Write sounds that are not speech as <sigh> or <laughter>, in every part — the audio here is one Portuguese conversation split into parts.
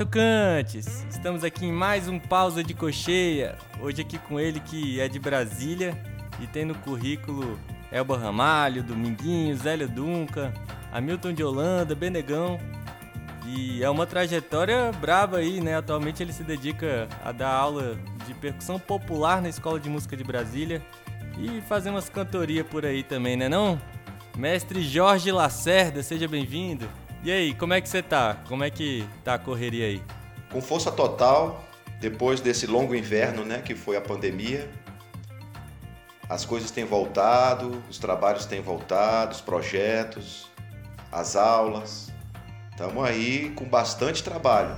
Batucantes! Estamos aqui em mais um Pausa de Cocheia. Hoje aqui com ele que é de Brasília e tem no currículo Elba Ramalho, Dominguinho, Zélio Duncan, Hamilton de Holanda, Benegão. E é uma trajetória braba aí, né? Atualmente ele se dedica a dar aula de percussão popular na Escola de Música de Brasília e fazer umas cantorias por aí também, né não? Mestre Jorge Lacerda, seja bem-vindo. E aí, como é que você tá? Como é que tá a correria aí? Com força total, depois desse longo inverno, né, que foi a pandemia. As coisas têm voltado, os trabalhos têm voltado, os projetos, as aulas. Estamos aí com bastante trabalho.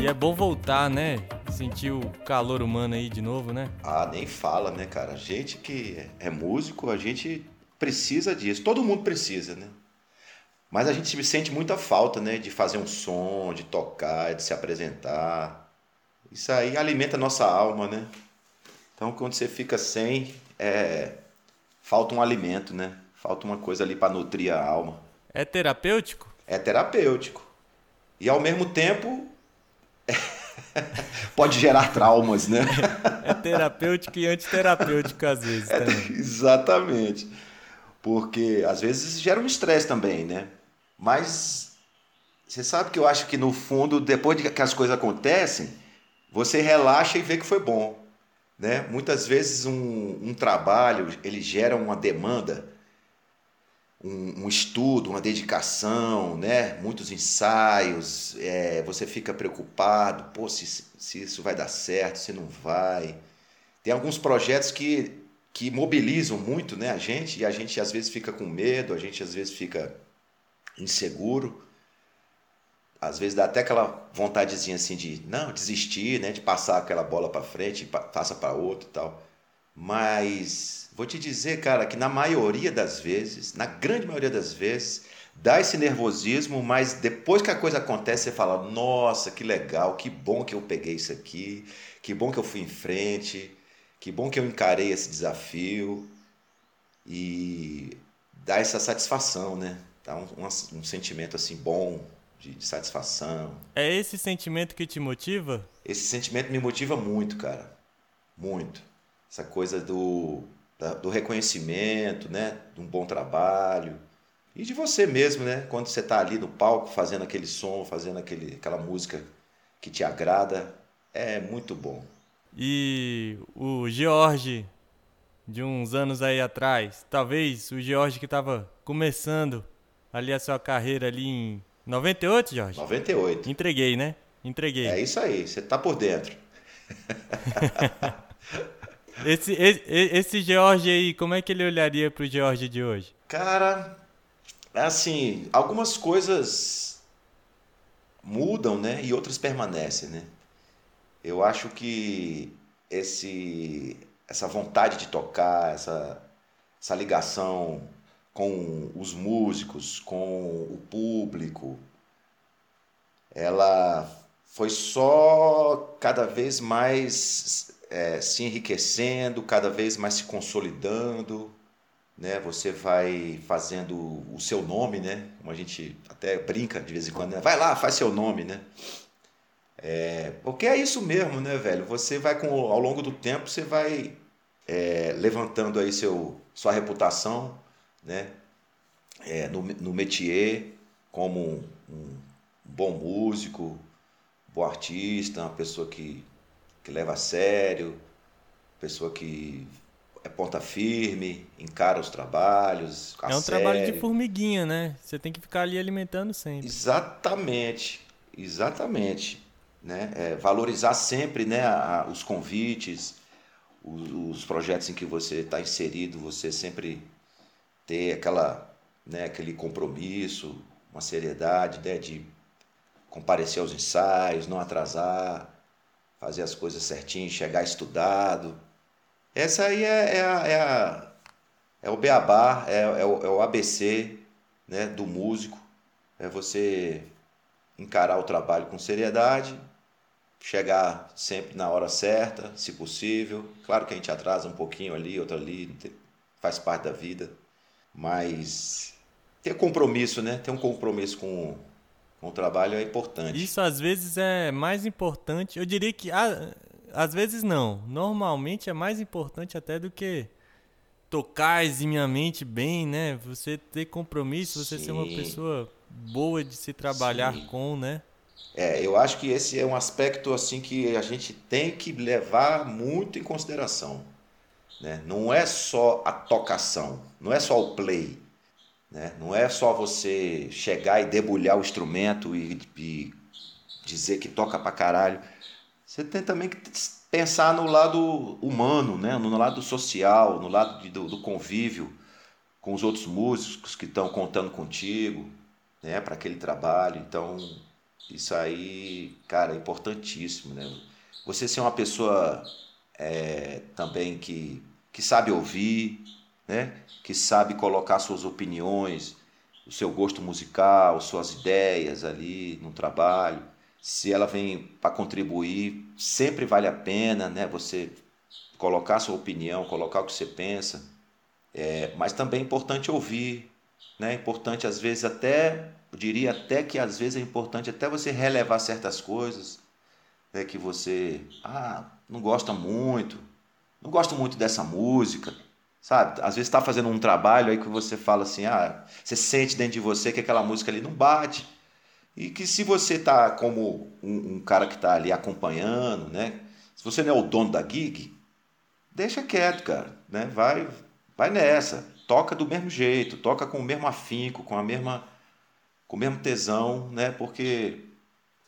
E é bom voltar, né? Sentir o calor humano aí de novo, né? Ah, nem fala, né, cara? A gente que é músico, a gente precisa disso. Todo mundo precisa, né? Mas a gente sente muita falta, né? De fazer um som, de tocar, de se apresentar. Isso aí alimenta a nossa alma, né? Então, quando você fica sem, é... falta um alimento, né? Falta uma coisa ali para nutrir a alma. É terapêutico? É terapêutico. E ao mesmo tempo. <laughs> pode gerar traumas, né? É terapêutico e antiterapêutico às vezes É, também. exatamente. Porque às vezes gera um estresse também, né? Mas você sabe que eu acho que no fundo, depois de que as coisas acontecem, você relaxa e vê que foi bom. Né? Muitas vezes um, um trabalho ele gera uma demanda, um, um estudo, uma dedicação, né? muitos ensaios, é, você fica preocupado, pô, se, se isso vai dar certo, se não vai. Tem alguns projetos que, que mobilizam muito né, a gente, e a gente às vezes fica com medo, a gente às vezes fica inseguro. Às vezes dá até aquela vontadezinha assim de não desistir, né, de passar aquela bola para frente, pa- passa para outro e tal. Mas vou te dizer, cara, que na maioria das vezes, na grande maioria das vezes, dá esse nervosismo, mas depois que a coisa acontece, você fala: "Nossa, que legal, que bom que eu peguei isso aqui, que bom que eu fui em frente, que bom que eu encarei esse desafio". E dá essa satisfação, né? Dá um, um, um sentimento assim bom de, de satisfação. É esse sentimento que te motiva? Esse sentimento me motiva muito, cara. Muito. Essa coisa do, da- do reconhecimento, né? De um bom trabalho. E de você mesmo, né? Quando você está ali no palco fazendo aquele som, fazendo aquele, aquela música que te agrada, é muito bom. E o George de uns anos aí atrás, talvez o George que tava começando ali a sua carreira ali em 98, Jorge? 98. Entreguei, né? Entreguei. É isso aí, você tá por dentro. <laughs> Esse, esse, esse George aí, como é que ele olharia pro George de hoje? Cara, assim, algumas coisas mudam, né? E outras permanecem, né? Eu acho que esse, essa vontade de tocar, essa, essa ligação com os músicos, com o público, ela foi só cada vez mais eh, se enriquecendo, cada vez mais se consolidando né? Você vai fazendo o seu nome, né? Como a gente até brinca de vez em quando, né? Vai lá, faz seu nome, né? É, porque é isso mesmo, né, velho? Você vai com ao longo do tempo você vai é, levantando aí seu sua reputação, né? É, no, no métier como um, um bom músico, bom artista, uma pessoa que, que leva a sério, pessoa que é ponta firme, encara os trabalhos. é um trabalho de sério. formiguinha, né? Você tem que ficar ali alimentando sempre. Exatamente, exatamente. Né? É, valorizar sempre né, a- a- os convites, os, os projetos em que você está inserido, você sempre ter aquela, né, aquele compromisso, uma seriedade né, de comparecer aos ensaios, não atrasar, fazer as coisas certinho, chegar estudado. Essa aí é, é, a, é, a- é o beabá, é, é o, é o ABC né, do músico. É você encarar o trabalho com seriedade, chegar sempre na hora certa, se possível. Claro que a gente atrasa um pouquinho ali, outro ali, faz parte da vida. Mas ter compromisso, né? Ter um compromisso com, o trabalho é importante. Isso às vezes é mais importante. Eu diria que às vezes não. Normalmente é mais importante até do que tocar eximiamente bem, né? Você ter compromisso, você Sim. ser uma pessoa boa de se trabalhar Sim. com, né? É, eu acho que esse é um aspecto assim que a gente tem que levar muito em consideração. Né? Não é só a tocação, não é só o play, né? não é só você chegar e debulhar o instrumento e, e dizer que toca pra caralho. Você tem também que pensar no lado humano, né? no lado social, no lado de, do, do convívio com os outros músicos que estão contando contigo né? para aquele trabalho. Então, isso aí, cara, é importantíssimo. Né? Você ser uma pessoa é, também que que sabe ouvir, né? que sabe colocar suas opiniões, o seu gosto musical, suas ideias ali no trabalho. Se ela vem para contribuir, sempre vale a pena né? você colocar sua opinião, colocar o que você pensa. É, mas também é importante ouvir, né? É importante às vezes até, eu diria até que às vezes é importante até você relevar certas coisas, né? que você ah, não gosta muito, não gosto muito dessa música, sabe? Às vezes está fazendo um trabalho aí que você fala assim, ah, você sente dentro de você que aquela música ali não bate. E que se você tá como um, um cara que está ali acompanhando, né? Se você não é o dono da gig, deixa quieto, cara, né? Vai, vai nessa, toca do mesmo jeito, toca com o mesmo afinco, com a mesma, com o mesmo tesão, né? Porque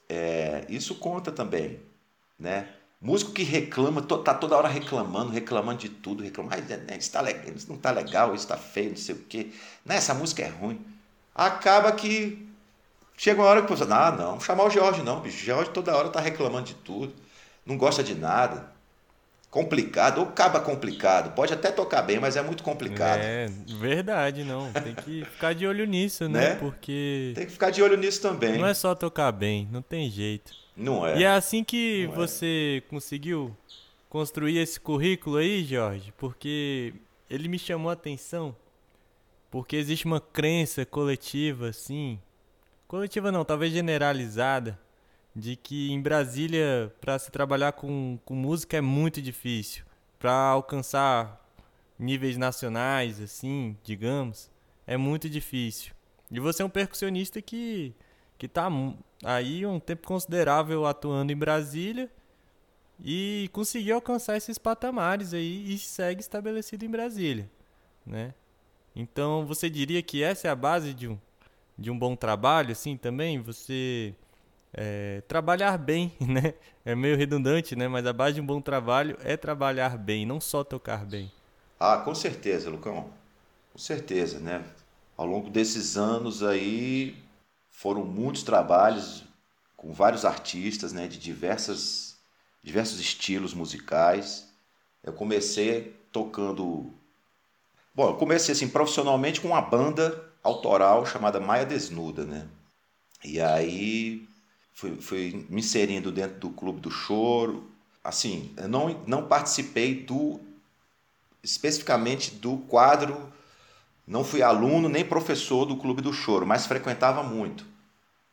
é, isso conta também, né? Músico que reclama, tá toda hora reclamando, reclamando de tudo, reclamando, ah, isso, tá legal, isso não tá legal, isso tá feio, não sei o quê. Né, essa música é ruim. Acaba que chega uma hora que você, ah, não, chamar o Jorge não, bicho. O Jorge toda hora tá reclamando de tudo, não gosta de nada. Complicado, ou acaba complicado. Pode até tocar bem, mas é muito complicado. É, verdade, não. Tem que ficar de olho nisso, né? né? Porque. Tem que ficar de olho nisso também. Não é só tocar bem, não tem jeito. Não é. E é assim que Não é. você é. conseguiu construir esse currículo aí, Jorge, porque ele me chamou a atenção. Porque existe uma crença coletiva, assim. Coletiva não, talvez generalizada. De que em Brasília, para se trabalhar com, com música é muito difícil. Para alcançar níveis nacionais, assim, digamos, é muito difícil. E você é um percussionista que, que tá aí um tempo considerável atuando em Brasília e conseguiu alcançar esses patamares aí e segue estabelecido em Brasília, né? Então você diria que essa é a base de um, de um bom trabalho, assim, também? Você é, trabalhar bem, <laughs> né? É meio redundante, né? Mas a base de um bom trabalho é trabalhar bem, não só tocar bem. Ah, com certeza, Lucão. Com certeza, né? Ao longo desses anos aí, foram muitos trabalhos com vários artistas né, de diversas, diversos estilos musicais. Eu comecei tocando. Bom, eu comecei assim profissionalmente com uma banda autoral chamada Maia Desnuda, né? E aí fui, fui me inserindo dentro do Clube do Choro. Assim, eu não, não participei do especificamente do quadro não fui aluno nem professor do Clube do Choro, mas frequentava muito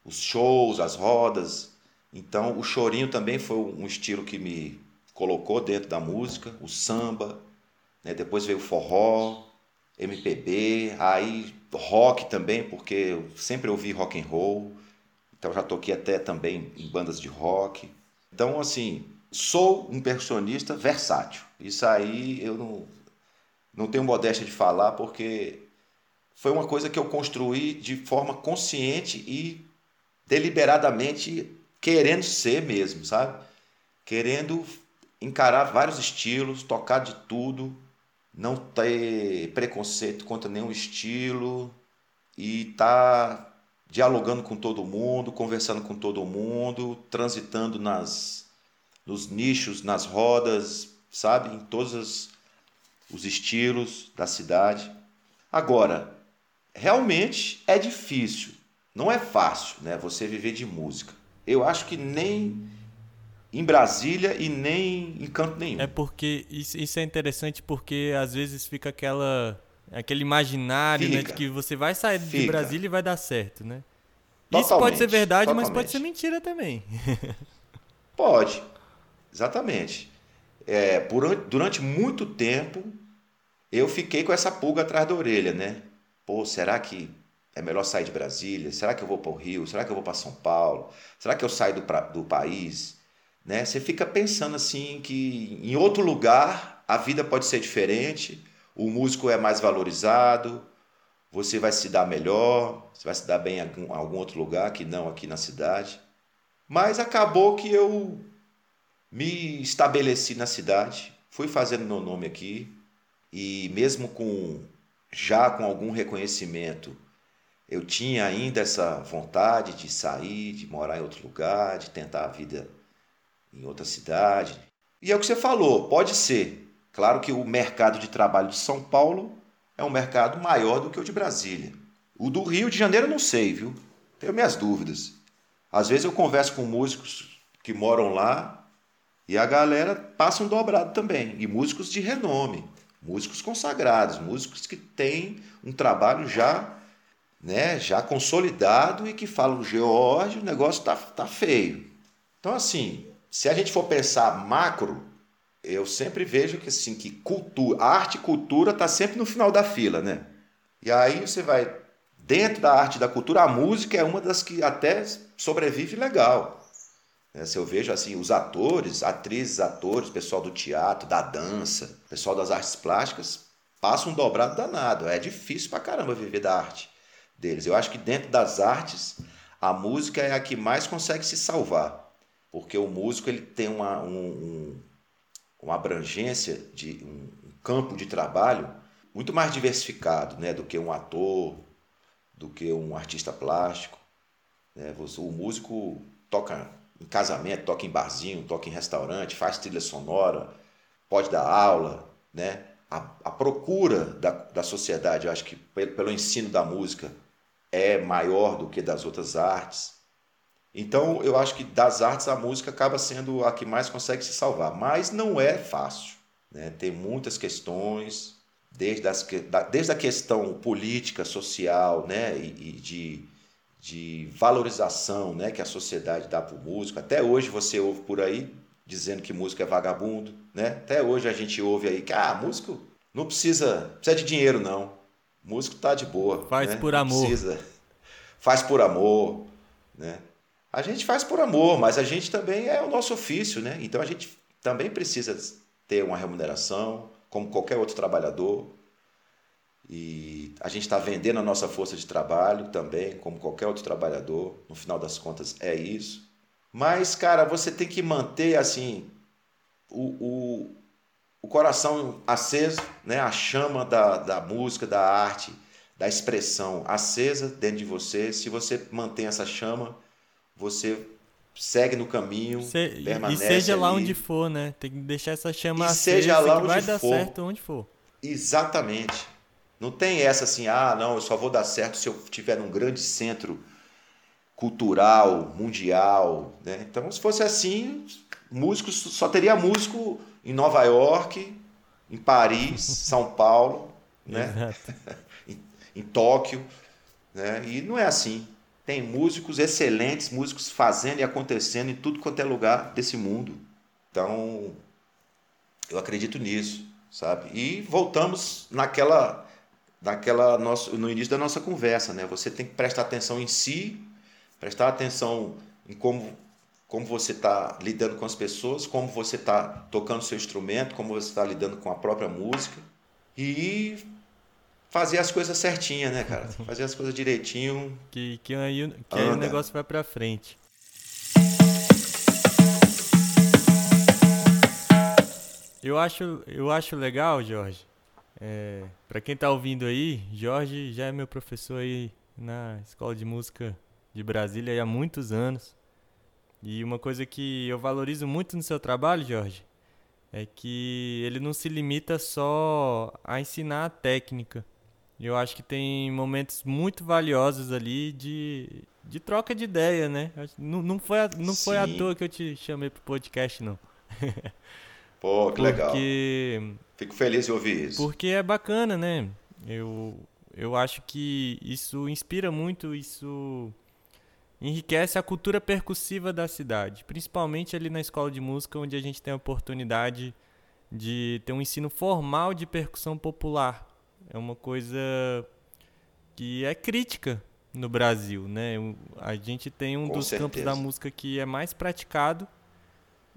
os shows, as rodas. Então, o chorinho também foi um estilo que me colocou dentro da música, o samba, né? depois veio o forró, MPB, aí rock também, porque eu sempre ouvi rock and roll. Então já toquei até também em bandas de rock. Então, assim, sou um percussionista versátil. Isso aí eu não, não tenho modéstia de falar, porque foi uma coisa que eu construí de forma consciente e deliberadamente querendo ser mesmo, sabe? Querendo encarar vários estilos, tocar de tudo, não ter preconceito contra nenhum estilo e tá dialogando com todo mundo, conversando com todo mundo, transitando nas nos nichos, nas rodas, sabe, em todos os, os estilos da cidade. Agora, realmente é difícil, não é fácil, né, você viver de música. Eu acho que nem em Brasília e nem em canto nenhum. É porque isso, isso é interessante porque às vezes fica aquela Aquele imaginário, Fica. né? De que você vai sair de Fica. Brasília e vai dar certo, né? Isso Totalmente, pode ser verdade, mas pode totalmente. ser mentira também. Pode, exatamente. É, por an- durante muito tempo eu fiquei com essa pulga atrás da orelha, né? Pô, será que é melhor sair de Brasília? Será que eu vou para o Rio? Será que eu vou para São Paulo? Será que eu saio do, pra- do país? Né? Você fica pensando assim que em outro lugar a vida pode ser diferente, o músico é mais valorizado, você vai se dar melhor, você vai se dar bem em algum, algum outro lugar que não aqui na cidade. Mas acabou que eu me estabeleci na cidade, fui fazendo meu nome aqui e mesmo com já com algum reconhecimento, eu tinha ainda essa vontade de sair, de morar em outro lugar, de tentar a vida em outra cidade. E é o que você falou, pode ser. Claro que o mercado de trabalho de São Paulo é um mercado maior do que o de Brasília. O do Rio de Janeiro eu não sei, viu? Tenho minhas dúvidas. Às vezes eu converso com músicos que moram lá e a galera passa um dobrado também. E músicos de renome, músicos consagrados, músicos que têm um trabalho já, né, já consolidado e que falam, George, o negócio tá, tá feio. Então, assim, se a gente for pensar macro, eu sempre vejo que assim que cultura, arte e cultura tá sempre no final da fila, né? E aí você vai dentro da arte e da cultura, a música é uma das que até sobrevive legal. Né? Se eu vejo assim os atores, atrizes, atores, pessoal do teatro, da dança, pessoal das artes plásticas, passa um dobrado danado. É difícil pra caramba viver da arte deles. Eu acho que dentro das artes, a música é a que mais consegue se salvar, porque o músico ele tem uma, um, um, uma abrangência de um, campo de trabalho muito mais diversificado, né, do que um ator, do que um artista plástico. Né? O músico toca em casamento, toca em barzinho, toca em restaurante, faz trilha sonora, pode dar aula, né? A, a procura da, da sociedade, eu acho que pelo, pelo ensino da música é maior do que das outras artes. Então, eu acho que das artes a música acaba sendo a que mais consegue se salvar, mas não é fácil, né? Tem muitas questões, desde, as, desde a questão política, social, né? E, e de, de valorização, né? Que a sociedade dá para o músico. Até hoje você ouve por aí dizendo que músico é vagabundo, né? Até hoje a gente ouve aí que ah, músico não precisa, precisa de dinheiro não. Músico tá de boa, Faz né? por Não amor. Precisa. Faz por amor, né? A gente faz por amor, mas a gente também é o nosso ofício, né? Então a gente também precisa ter uma remuneração, como qualquer outro trabalhador. E a gente está vendendo a nossa força de trabalho também, como qualquer outro trabalhador. No final das contas, é isso. Mas, cara, você tem que manter assim o, o, o coração aceso, né? a chama da, da música, da arte, da expressão acesa dentro de você. Se você mantém essa chama, você segue no caminho, Se- e permanece seja lá ali. onde for, né? Tem que deixar essa chama E acesa seja lá que vai onde dar for. certo onde for. Exatamente. Não tem essa assim, ah, não, eu só vou dar certo se eu estiver num grande centro cultural, mundial, né? Então, se fosse assim, músicos só teria músico em Nova York, em Paris, <laughs> São Paulo, né? Exato. <laughs> em Tóquio, né? E não é assim. Tem músicos excelentes, músicos fazendo e acontecendo em tudo quanto é lugar desse mundo. Então, eu acredito nisso, sabe? E voltamos naquela, naquela nosso, no início da nossa conversa, né? Você tem que prestar atenção em si, prestar atenção em como como você está lidando com as pessoas, como você está tocando seu instrumento, como você está lidando com a própria música e fazer as coisas certinhas, né, cara? <laughs> Fazer as coisas direitinho. Que, que, aí, que aí o negócio vai pra frente. Eu acho, eu acho legal, Jorge. É, para quem tá ouvindo aí, Jorge já é meu professor aí na Escola de Música de Brasília há muitos anos. E uma coisa que eu valorizo muito no seu trabalho, Jorge, é que ele não se limita só a ensinar a técnica. Eu acho que tem momentos muito valiosos ali de, de troca de ideia, né? Não, não foi, a, não foi à toa que eu te chamei pro podcast, não. <laughs> Pô, que legal. Porque, Fico feliz de ouvir isso. porque é bacana, né? Eu, eu acho que isso inspira muito, isso enriquece a cultura percussiva da cidade, principalmente ali na escola de música, onde a gente tem a oportunidade de ter um ensino formal de percussão popular. É uma coisa que é crítica no Brasil, né? A gente tem um Com dos certeza. campos da música que é mais praticado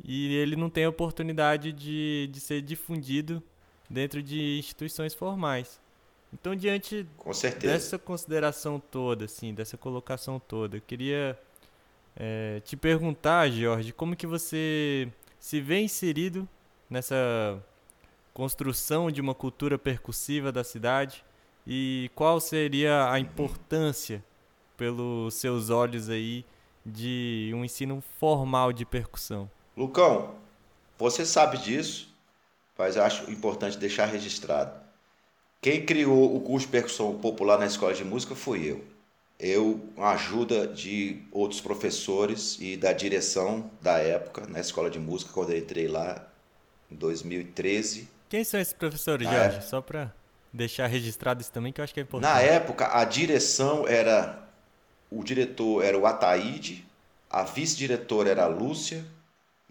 e ele não tem oportunidade de, de ser difundido dentro de instituições formais. Então, diante dessa consideração toda, assim, dessa colocação toda, eu queria é, te perguntar, Jorge, como que você se vê inserido nessa construção de uma cultura percussiva da cidade e qual seria a importância, pelos seus olhos aí, de um ensino formal de percussão? Lucão, você sabe disso, mas acho importante deixar registrado. Quem criou o curso de percussão popular na escola de música fui eu. Eu, com a ajuda de outros professores e da direção da época na escola de música, quando eu entrei lá em 2013. Quem são esses professores, Na Jorge? época- Só para deixar registrado isso também, que eu acho que é importante. Na época, a direção era. O diretor era o Ataíde, a vice-diretora era a Lúcia,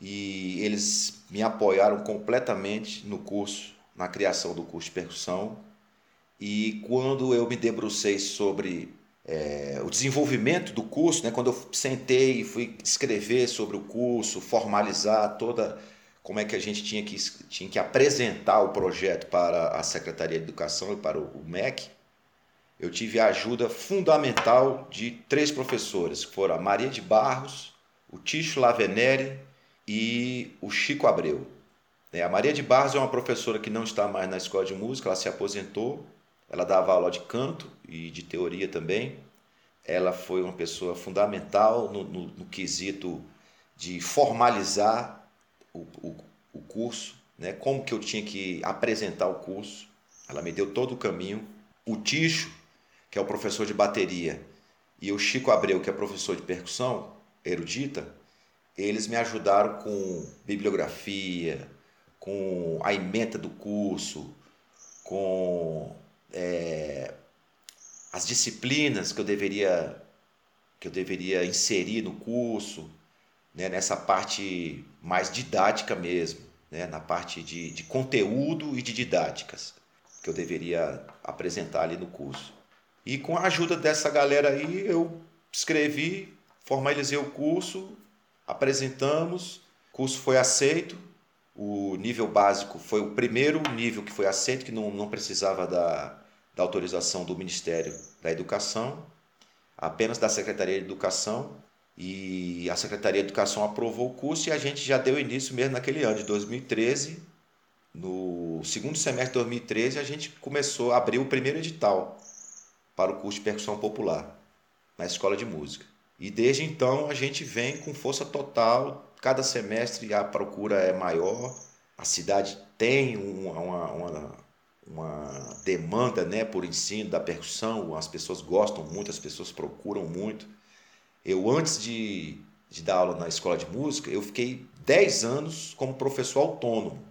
e eles me apoiaram completamente no curso, na criação do curso de percussão. E quando eu me debrucei sobre é, o desenvolvimento do curso, né, quando eu sentei e fui escrever sobre o curso, formalizar toda como é que a gente tinha que, tinha que apresentar o projeto para a Secretaria de Educação e para o, o MEC, eu tive a ajuda fundamental de três professores, que foram a Maria de Barros, o Ticho Lavenere e o Chico Abreu. É, A Maria de Barros é uma professora que não está mais na escola de música, ela se aposentou, ela dava aula de canto e de teoria também. Ela foi uma pessoa fundamental no, no, no quesito de formalizar o, o, o curso, né? como que eu tinha que apresentar o curso. Ela me deu todo o caminho. O Ticho, que é o professor de bateria, e o Chico Abreu, que é professor de percussão erudita, eles me ajudaram com bibliografia, com a ementa do curso, com é, as disciplinas que eu deveria que eu deveria inserir no curso, né, nessa parte mais didática mesmo, né, na parte de, de conteúdo e de didáticas que eu deveria apresentar ali no curso. E com a ajuda dessa galera aí, eu escrevi, formalizei o curso, apresentamos, o curso foi aceito, o nível básico foi o primeiro nível que foi aceito, que não, não precisava da, da autorização do Ministério da Educação, apenas da Secretaria de Educação. E a Secretaria de Educação aprovou o curso e a gente já deu início mesmo naquele ano de 2013. No segundo semestre de 2013, a gente começou a abrir o primeiro edital para o curso de percussão popular na escola de música. E desde então a gente vem com força total. Cada semestre a procura é maior, a cidade tem uma, uma, uma, demanda né, por ensino da percussão, as pessoas gostam muito, as pessoas procuram muito. Eu, antes de, de dar aula na escola de música, eu fiquei 10 anos como professor autônomo.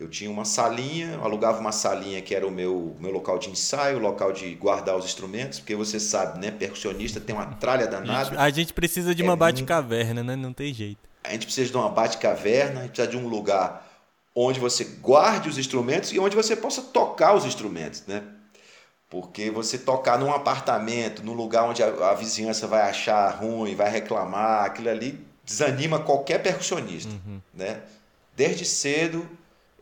Eu tinha uma salinha, alugava uma salinha que era o meu, meu local de ensaio, local de guardar os instrumentos, porque você sabe, né? Percussionista tem uma tralha danada. a gente precisa de É uma bate-caverna, né? Não tem jeito. A gente precisa de uma bate-caverna, a gente precisa de um lugar onde você guarde os instrumentos e onde você possa tocar os instrumentos, né? Porque você tocar num apartamento, num lugar onde a, a vizinhança vai achar ruim, vai reclamar, aquilo ali desanima qualquer percussionista, né? Desde cedo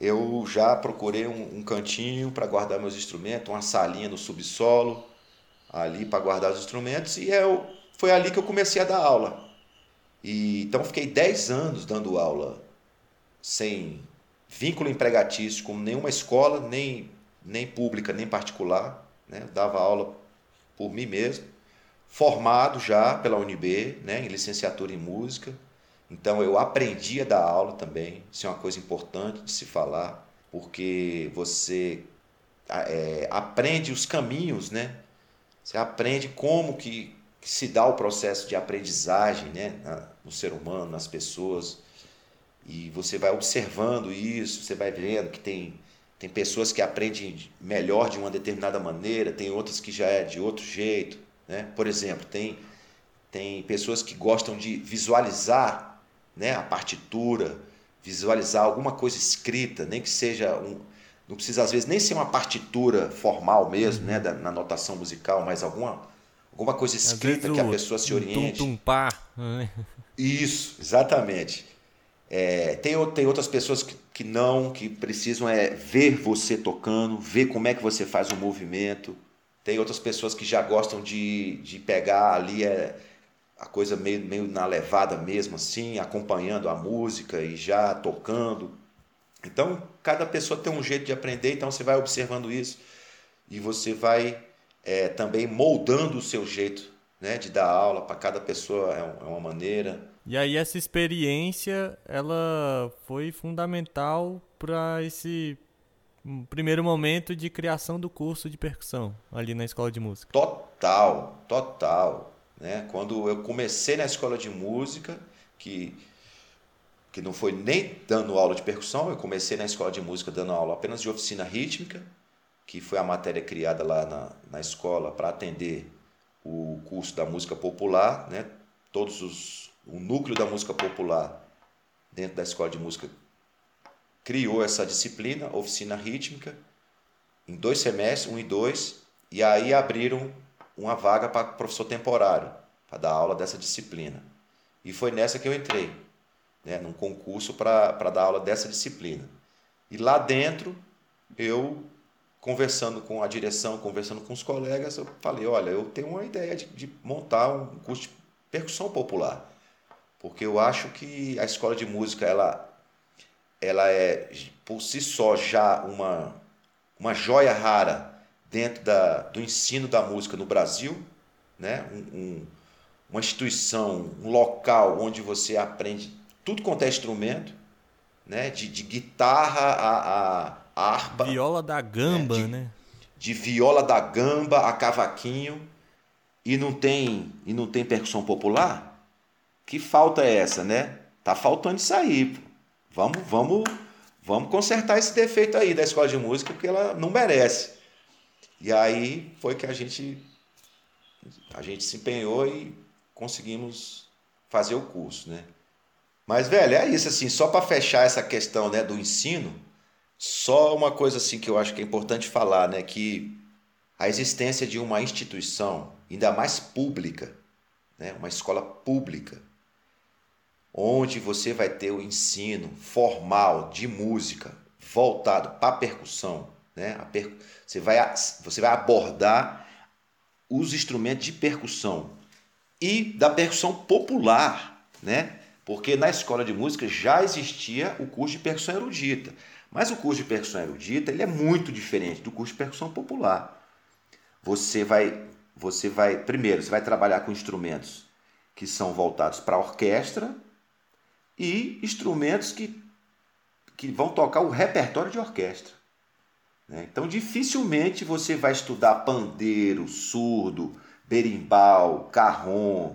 eu já procurei um, um cantinho para guardar meus instrumentos, uma salinha no subsolo ali para guardar os instrumentos e eu, foi ali que eu comecei a dar aula. E, então fiquei 10 anos dando aula sem vínculo empregatício com nenhuma escola, nem, nem pública, nem particular. Né? Dava aula por mim mesmo, formado já pela UNB, né? em licenciatura em música. Então eu aprendi a dar aula também, isso é uma coisa importante de se falar, porque você é, aprende os caminhos, né? Você aprende como que, que se dá o processo de aprendizagem né? Na- no ser humano, nas pessoas. E você vai observando isso, você vai vendo que tem tem pessoas que aprendem melhor de uma determinada maneira, tem outras que já é de outro jeito. Né? Por exemplo, tem, tem pessoas que gostam de visualizar né, a partitura, visualizar alguma coisa escrita, nem que seja um. Não precisa, às vezes, nem ser uma partitura formal mesmo, né, da, na notação musical, mas alguma, alguma coisa escrita que a pessoa se oriente. Tum, tum, pá. Né? Isso, exatamente. É, tem, tem outras pessoas que, que não, que precisam é ver você tocando, ver como é que você faz o movimento. Tem outras pessoas que já gostam de, de pegar ali é, a coisa meio, meio na levada mesmo, assim, acompanhando a música e já tocando. Então, cada pessoa tem um jeito de aprender, então você vai observando isso e você vai é, também moldando o seu jeito né, de dar aula. Para cada pessoa é, é uma maneira. E aí essa experiência, ela foi fundamental para esse primeiro momento de criação do curso de percussão ali na escola de música. Total, total, né? Quando eu comecei na escola de música, que que não foi nem dando aula de percussão, eu comecei na escola de música dando aula apenas de oficina rítmica, que foi a matéria criada lá na, na escola para atender o curso da música popular, né? Todos os o núcleo da música popular dentro da escola de música criou essa disciplina, oficina rítmica, em dois semestres, um e dois, e aí abriram uma vaga para professor temporário, para dar aula dessa disciplina. E foi nessa que eu entrei, né, num concurso para dar aula dessa disciplina. E lá dentro, eu, conversando com a direção, conversando com os colegas, eu falei, olha, eu tenho uma ideia de, de montar um curso de percussão popular porque eu acho que a escola de música ela ela é por si só já uma uma joia rara dentro da, do ensino da música no Brasil, né? Um, um, uma instituição, um local onde você aprende tudo quanto é instrumento, né? De, de guitarra a, a, a harpa, viola da gamba, né? De, né? de viola da gamba a cavaquinho e não tem e não tem percussão popular que falta é essa, né? Tá faltando isso aí. Vamos, vamos, vamos consertar esse defeito aí da escola de música, porque ela não merece. E aí foi que a gente a gente se empenhou e conseguimos fazer o curso, né? Mas velho, é isso assim, só para fechar essa questão, né, do ensino, só uma coisa assim que eu acho que é importante falar, né, que a existência de uma instituição, ainda mais pública, né, uma escola pública, onde você vai ter o ensino formal de música voltado para percussão. Né? Per... você, vai, você vai abordar os instrumentos de percussão e da percussão popular, né? porque na escola de música já existia o curso de percussão erudita. Mas o curso de percussão erudita ele é muito diferente do curso de percussão popular. Você vai, você vai primeiro, você vai trabalhar com instrumentos que são voltados para a orquestra, e instrumentos que, que vão tocar o repertório de orquestra. Né? Então, dificilmente você vai estudar pandeiro, surdo, berimbau, carrom,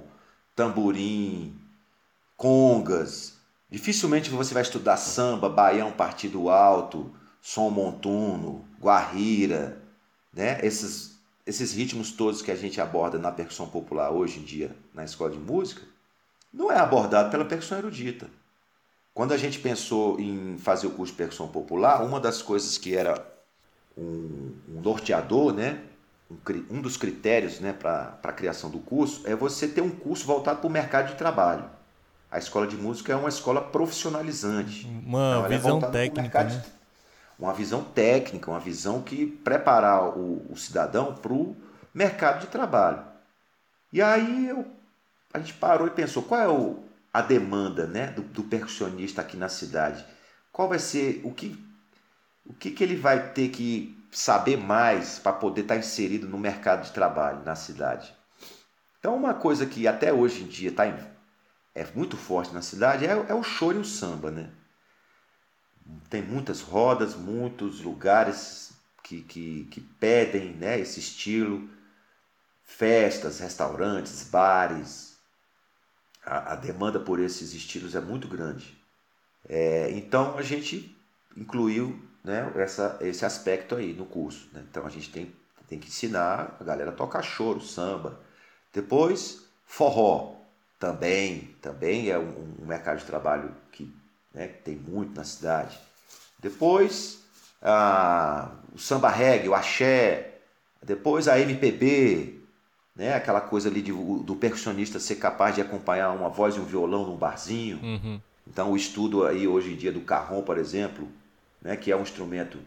tamborim, congas. Dificilmente você vai estudar samba, baião, partido alto, som montuno, guarrira, né? esses, esses ritmos todos que a gente aborda na percussão popular hoje em dia na escola de música, não é abordado pela percussão erudita. Quando a gente pensou em fazer o curso de percussão popular, uma das coisas que era um, um norteador, né, um, um, dos critérios né, para a criação do curso é você ter um curso voltado para o mercado de trabalho. A escola de música é uma escola profissionalizante. Uma então, visão é técnica. Né? De, uma visão técnica, uma visão que preparar o, o cidadão para o mercado de trabalho. E aí eu a gente parou e pensou qual é o, a demanda né, do, do, percussionista aqui na cidade. Qual vai ser o que o que, que ele vai ter que saber mais para poder estar tá inserido no mercado de trabalho na cidade. Então uma coisa que até hoje em dia tá em, é muito forte na cidade é, é o choro e o samba, né? Tem muitas rodas, muitos lugares que, que, que pedem né, esse estilo, festas, restaurantes, bares, a, a demanda por esses estilos é muito grande. É, então a gente incluiu né, essa, esse aspecto aí no curso. Né? Então a gente tem, tem que ensinar a galera a tocar choro, samba. Depois, forró. Também, também é um, um mercado de trabalho que né, tem muito na cidade. Depois, a, o samba reggae, o axé. Depois a MPB, né? Aquela coisa ali de, do percussionista ser capaz de acompanhar uma voz e um violão num barzinho. Uhum. Então o estudo aí hoje em dia do carrom, por exemplo, né? Que é um instrumento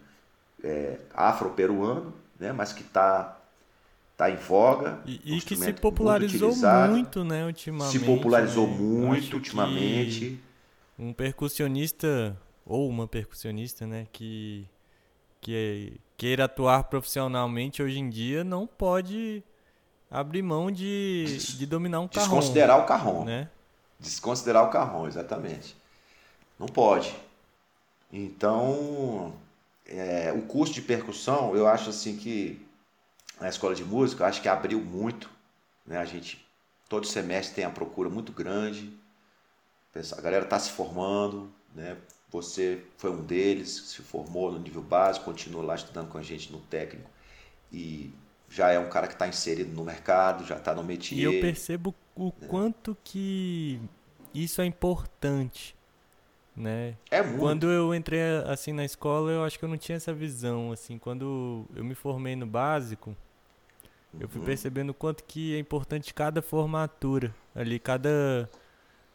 é, afro-peruano, né? Mas que está tá em voga. E, e que se popularizou muito, muito, né, ultimamente. Se popularizou né? muito ultimamente. Um percussionista ou uma percussionista, né, que que queira atuar profissionalmente hoje em dia não pode abrir mão de, de dominar um carrom. Desconsiderar o carrom. Né? Desconsiderar o carrom, exatamente. Não pode. Então, é, o curso de percussão, eu acho assim que na escola de música, eu acho que abriu muito. Né? A gente, todo semestre tem a procura muito grande. A galera está se formando, né? Você foi um deles, se formou no nível básico, continua lá estudando com a gente no técnico e já é um cara que está inserido no mercado, já está no métier. E eu percebo o né? quanto que isso é importante, né? É muito. Quando eu entrei assim na escola, eu acho que eu não tinha essa visão, assim, quando eu me formei no básico, eu fui uhum. percebendo o quanto que é importante cada formatura ali, cada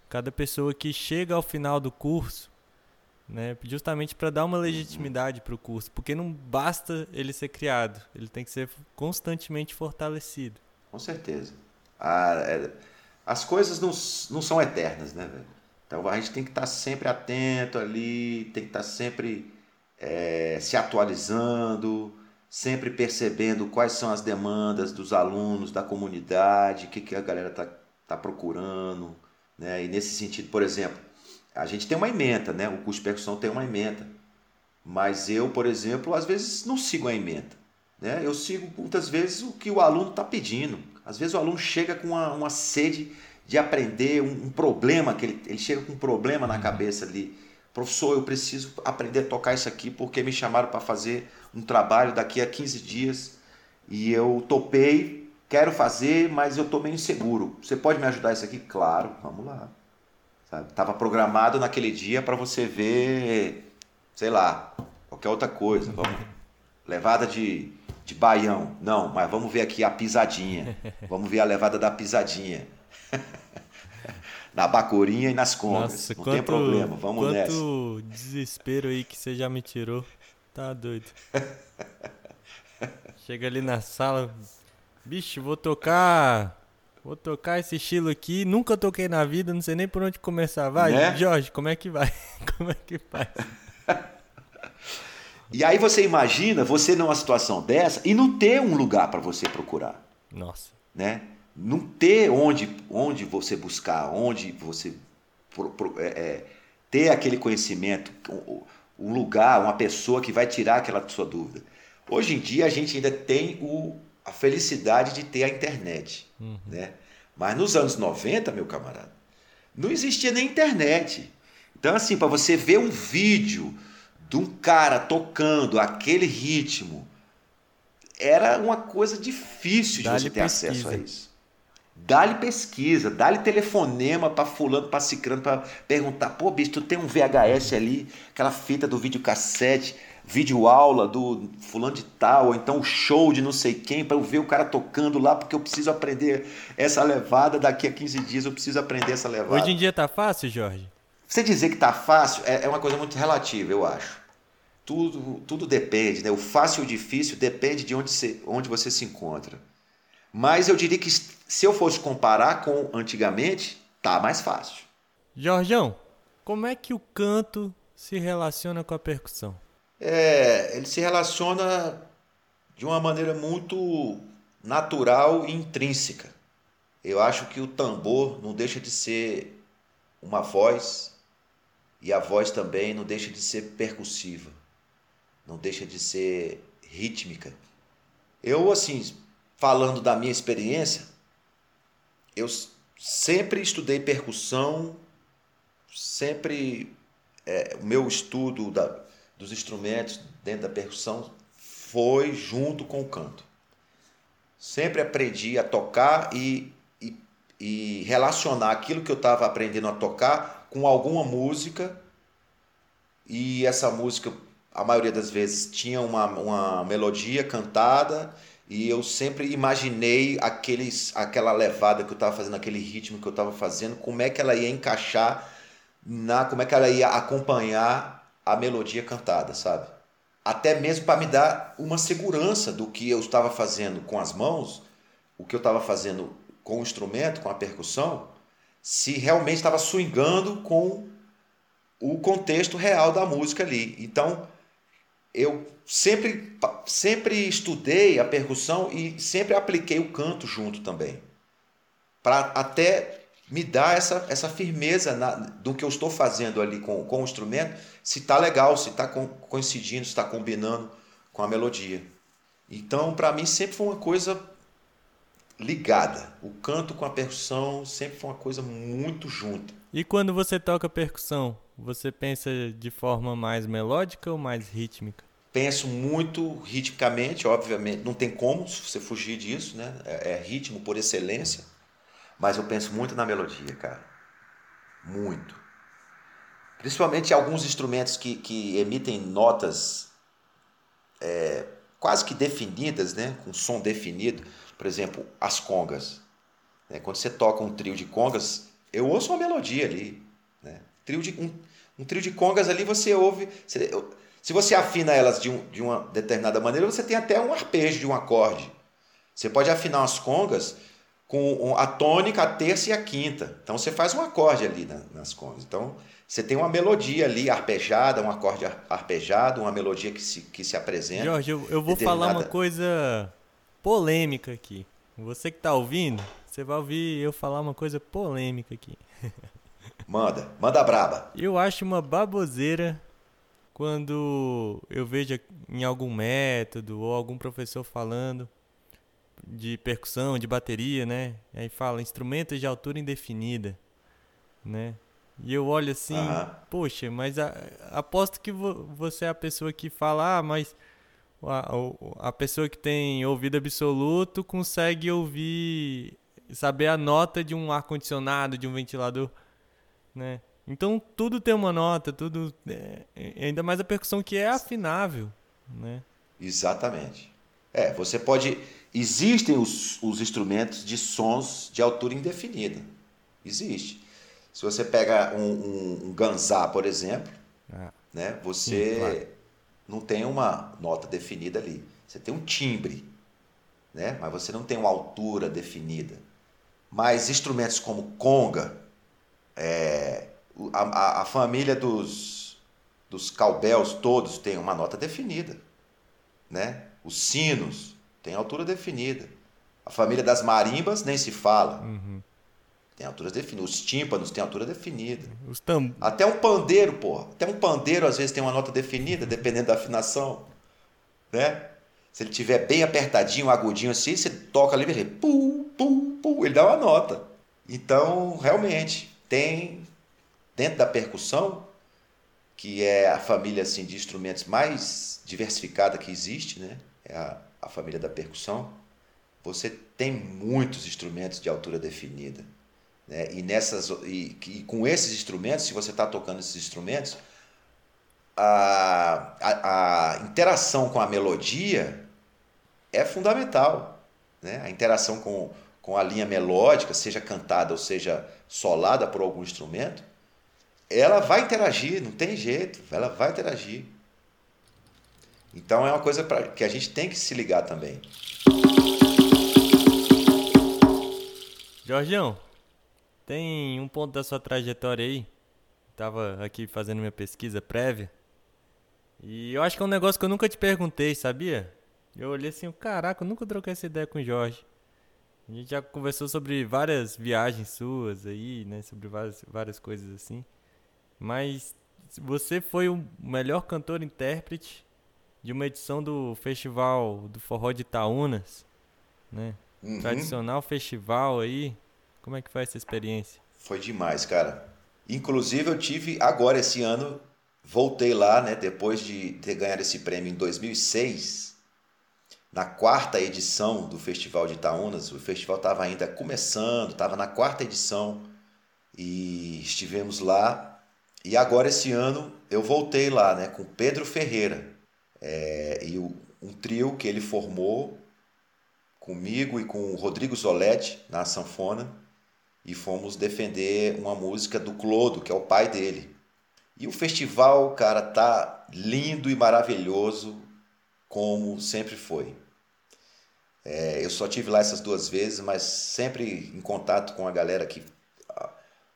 cada pessoa que chega ao final do curso, né? Justamente para dar uma legitimidade para o curso, porque não basta ele ser criado, ele tem que ser constantemente fortalecido. Com certeza. A, é, as coisas não, não são eternas, né, velho? Então a gente tem que estar tá sempre atento ali, tem que estar tá sempre é, se atualizando, sempre percebendo quais são as demandas dos alunos, da comunidade, o que, que a galera está tá procurando. Né? E nesse sentido, por exemplo, a gente tem uma emenda, né? O curso de percussão tem uma emenda. Mas eu, por exemplo, às vezes não sigo a emenda. Né? Eu sigo muitas vezes o que o aluno está pedindo. Às vezes o aluno chega com uma, uma sede de aprender um, um, problema, que ele, ele chega com um problema na uhum. cabeça ali. Professor, eu preciso aprender a tocar isso aqui porque me chamaram para fazer um trabalho daqui a 15 dias e eu topei, quero fazer, mas eu estou meio inseguro. Você pode me ajudar isso aqui? Claro, vamos lá. Estava programado naquele dia para você ver, sei lá, qualquer outra coisa. Vamos, levada de, de baião. Não, mas vamos ver aqui a pisadinha. <laughs> Vamos ver a levada da pisadinha. <laughs> Na bacorinha e nas congas. Nossa, não quanto, tem problema, vamos quanto nessa. Quanto desespero aí que você já me tirou. Tá doido. <laughs> Chega ali na sala. Bicho, vou tocar Vou tocar esse estilo aqui, nunca toquei na vida, não sei nem por onde começar. Vai, né? Jorge, como é que vai? <laughs> Como é que faz? e aí você imagina você numa situação dessa e não ter um lugar para você procurar. Nossa. Né? Não ter onde, onde você buscar, onde você pro, pro, é, é, ter aquele conhecimento, um lugar, uma pessoa que vai tirar aquela sua dúvida. Hoje em dia a gente ainda tem o, a felicidade de ter a internet. Uhum. Né? Mas nos anos 90, meu camarada, não existia nem internet. Então, assim, para você ver um vídeo de um cara tocando aquele ritmo, era uma coisa difícil de você ter pesquisa. acesso a isso. Dá-lhe pesquisa, dá-lhe telefonema para fulano, para cicrano, para perguntar, pô, bicho, tu tem um VHS ali, aquela fita do videocassete vídeo aula do fulano de tal, ou então show de não sei quem, para eu ver o cara tocando lá, porque eu preciso aprender essa levada, daqui a 15 dias eu preciso aprender essa levada. Hoje em dia tá fácil, Jorge? Você dizer que tá fácil é, é uma coisa muito relativa, eu acho. Tudo, tudo depende, né? O fácil e o difícil depende de onde você, onde você se encontra. Mas eu diria que se eu fosse comparar com antigamente, tá mais fácil. Jorgeão, como é que o canto se relaciona com a percussão? é, ele se relaciona de uma maneira muito natural e intrínseca. Eu acho que o tambor não deixa de ser uma voz e a voz também não deixa de ser percussiva, não deixa de ser rítmica. Eu, assim, falando da minha experiência, eu sempre estudei percussão, sempre é, o meu estudo da, dos instrumentos dentro da percussão foi junto com o canto. Sempre aprendi a tocar e, e, e relacionar aquilo que eu estava aprendendo a tocar com alguma música. E essa música, a maioria das vezes, tinha uma, uma melodia cantada e eu sempre imaginei aqueles, aquela levada que eu estava fazendo, aquele ritmo que eu estava fazendo, como é que ela ia encaixar na, como é que ela ia acompanhar a melodia cantada, sabe? Até mesmo para me dar uma segurança do que eu estava fazendo com as mãos, o que eu estava fazendo com o instrumento, com a percussão, se realmente estava swingando com o contexto real da música ali. Então, eu sempre, sempre estudei a percussão e sempre apliquei o canto junto também. Para até me dar essa, essa firmeza na, do que eu estou fazendo ali com, com o instrumento, se está legal, se está coincidindo, se está combinando com a melodia. Então, para mim, sempre foi uma coisa ligada. O canto com a percussão sempre foi uma coisa muito junta. E quando você toca percussão, você pensa de forma mais melódica ou mais rítmica? Penso muito ritmicamente, obviamente, não tem como você fugir disso, né? É, é ritmo por excelência, mas eu penso muito na melodia, cara. Muito. Principalmente alguns instrumentos que, que emitem notas é, quase que definidas, né? com som definido. Por exemplo, as congas. Né? Quando você toca um trio de congas, eu ouço uma melodia ali. Né? Trio de, um, um trio de congas ali você ouve. Você, eu, se você afina elas de, um, de uma determinada maneira, você tem até um arpejo de um acorde. Você pode afinar as congas com a tônica, a terça e a quinta. Então você faz um acorde ali nas congas. Então você tem uma melodia ali arpejada, um acorde arpejado, uma melodia que se, que se apresenta. Jorge, eu, eu vou determinada... falar uma coisa polêmica aqui. Você que está ouvindo, você vai ouvir eu falar uma coisa polêmica aqui. <laughs> Manda, manda braba. Eu acho uma baboseira quando eu vejo em algum método ou algum professor falando de percussão, de bateria, né? Aí fala instrumentos de altura indefinida, né? E eu olho assim, poxa, mas a, aposto que vo, você é a pessoa que fala, ah, mas a, a pessoa que tem ouvido absoluto consegue ouvir, saber a nota de um ar-condicionado, de um ventilador, né? Então tudo tem uma nota, tudo. É, ainda mais a percussão que é afinável, né? Exatamente. É, você pode. Existem os, os instrumentos de sons de altura indefinida. Existe. Se você pega um, um, um ganzá, por exemplo, ah. né, você Sim, claro. não tem uma nota definida ali. Você tem um timbre, né, mas você não tem uma altura definida. Mas instrumentos como conga, é, a, a, família dos, dos cowbells todos tem uma nota definida. Né? Os sinos têm altura definida. A família das marimbas nem se fala. Uhum. Tem alturas definidas. Os tímpanos têm altura definida. Os tam... Até um pandeiro, porra. Até um pandeiro às vezes tem uma nota definida, dependendo da afinação. Né? Se ele tiver bem apertadinho, agudinho assim, você toca ali ele, pum, pum, pum, ele dá uma nota. Então, realmente, tem dentro da percussão, que é a família assim de instrumentos mais diversificada que existe, né? É a, a família da percussão. Você tem muitos instrumentos de altura definida. Né? E, nessas, e, e com esses instrumentos, se você está tocando esses instrumentos, a, a, a, interação com a melodia é fundamental. Né? A interação com, com a linha melódica, seja cantada ou seja solada por algum instrumento, ela vai interagir, não tem jeito, ela vai interagir. Então é uma coisa pra, que a gente tem que se ligar também. Jorgeão, tem um ponto da sua trajetória aí. Tava aqui fazendo minha pesquisa prévia. E eu acho que é um negócio que eu nunca te perguntei, sabia? Eu olhei assim, caraca, eu nunca troquei essa ideia com o Jorge. A gente já conversou sobre várias viagens suas aí, né? Sobre várias, várias coisas assim. Mas você foi o melhor cantor-intérprete de uma edição do Festival do Forró de Itaúnas, né? Uhum. Tradicional festival aí. Como é que foi essa experiência? Foi demais, cara. Inclusive eu tive agora esse ano voltei lá, né, depois de ter ganhado esse prêmio em 2006, na quarta edição do Festival de Itaúnas. O festival estava ainda começando, estava na quarta edição e estivemos lá. E agora esse ano eu voltei lá, né, com Pedro Ferreira é, e o, um trio que ele formou comigo e com o Rodrigo Zoletti na sanfona e fomos defender uma música do Clodo, que é o pai dele. E o festival, cara, tá lindo e maravilhoso como sempre foi. É, eu só tive lá essas duas vezes, mas sempre em contato com a galera que